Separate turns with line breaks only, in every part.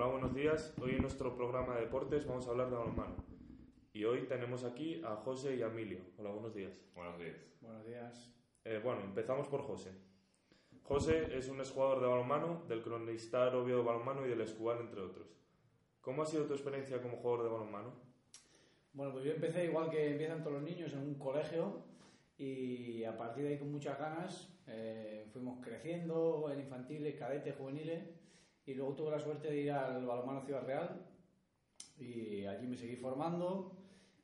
Hola, buenos días. Hoy en nuestro programa de deportes vamos a hablar de balonmano. Y hoy tenemos aquí a José y a Emilio. Hola, buenos días.
Buenos días.
Buenos días.
Eh, bueno, empezamos por José. José es un exjugador de balonmano, del Cronistar Oviedo Balonmano y del Escubal, entre otros. ¿Cómo ha sido tu experiencia como jugador de balonmano?
Bueno, pues yo empecé igual que empiezan todos los niños en un colegio y a partir de ahí con muchas ganas eh, fuimos creciendo en infantiles, cadetes, juveniles y luego tuve la suerte de ir al balonmano Ciudad Real y allí me seguí formando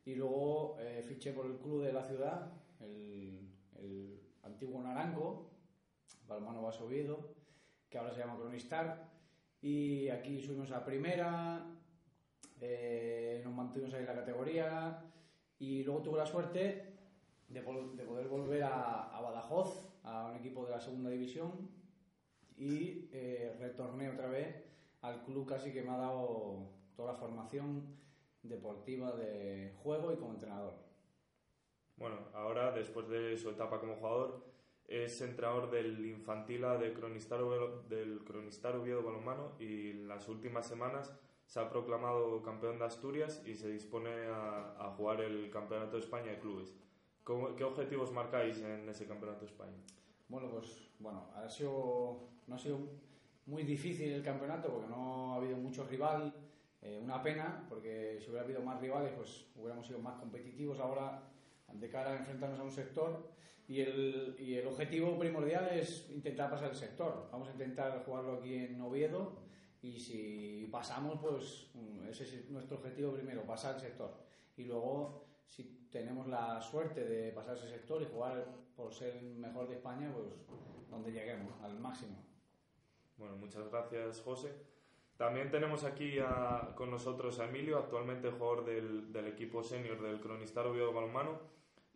y luego eh, fiché por el club de la ciudad, el, el antiguo Naranco, balonmano Vaso Oviedo, que ahora se llama Cronistar y aquí subimos a primera, eh, nos mantuvimos ahí en la categoría y luego tuve la suerte de, de poder volver a, a Badajoz, a un equipo de la segunda división y eh, retorné otra vez al club casi que me ha dado toda la formación deportiva de juego y como entrenador.
Bueno, ahora, después de su etapa como jugador, es entrenador del Infantil A de Cronistar Oviedo- del Cronistar Oviedo Balonmano y en las últimas semanas se ha proclamado campeón de Asturias y se dispone a, a jugar el Campeonato de España de Clubes. ¿Cómo- ¿Qué objetivos marcáis en ese Campeonato de España?
Bueno, pues bueno, ha sido, no ha sido muy difícil el campeonato porque no ha habido mucho rival. eh, una pena, porque si hubiera habido más rivales, pues hubiéramos sido más competitivos ahora de cara a enfrentarnos a un sector. Y el, y el objetivo primordial es intentar pasar el sector. Vamos a intentar jugarlo aquí en Oviedo y si pasamos, pues mm, ese es nuestro objetivo primero, pasar el sector. Y luego, si tenemos la suerte de pasar ese sector y jugar por ser el mejor de España, pues donde lleguemos, al máximo.
Bueno, muchas gracias, José. También tenemos aquí a- con nosotros a Emilio, actualmente jugador del, del equipo senior del Cronistar Oviedo Balonmano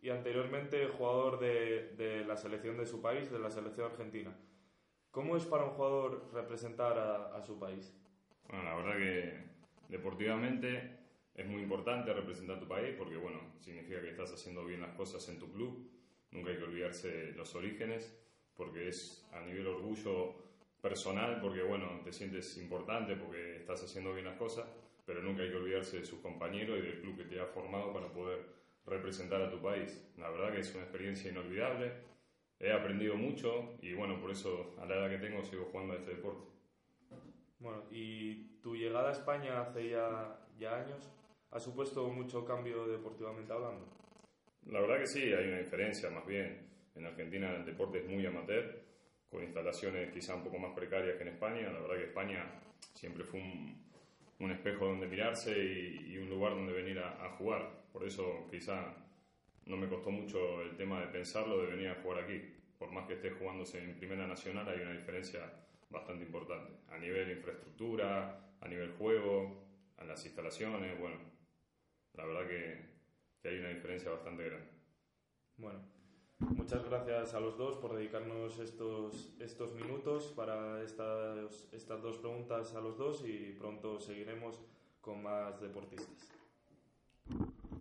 y anteriormente jugador de, de la selección de su país, de la selección argentina. ¿Cómo es para un jugador representar a, a su país?
Bueno, la verdad que deportivamente es muy importante representar tu país porque, bueno, significa que estás haciendo bien las cosas en tu club. Nunca hay que olvidarse los orígenes porque es a nivel orgullo personal porque, bueno, te sientes importante porque estás haciendo bien las cosas, pero nunca hay que olvidarse de sus compañeros y del club que te ha formado para poder representar a tu país. La verdad que es una experiencia inolvidable. He aprendido mucho y, bueno, por eso a la edad que tengo sigo jugando a este deporte.
Bueno, y tu llegada a España hace ya, ya años ha supuesto mucho cambio deportivamente hablando.
La verdad que sí, hay una diferencia más bien. En Argentina el deporte es muy amateur, con instalaciones quizá un poco más precarias que en España. La verdad que España siempre fue un, un espejo donde mirarse y, y un lugar donde venir a, a jugar. Por eso quizá no me costó mucho el tema de pensarlo de venir a jugar aquí. Por más que esté jugándose en Primera Nacional hay una diferencia bastante importante. A nivel infraestructura, a nivel juego, a las instalaciones, bueno, la verdad que, hay una diferencia bastante grande.
Bueno, muchas gracias a los dos por dedicarnos estos, estos minutos para estas, estas dos preguntas a los dos y pronto seguiremos con más deportistas.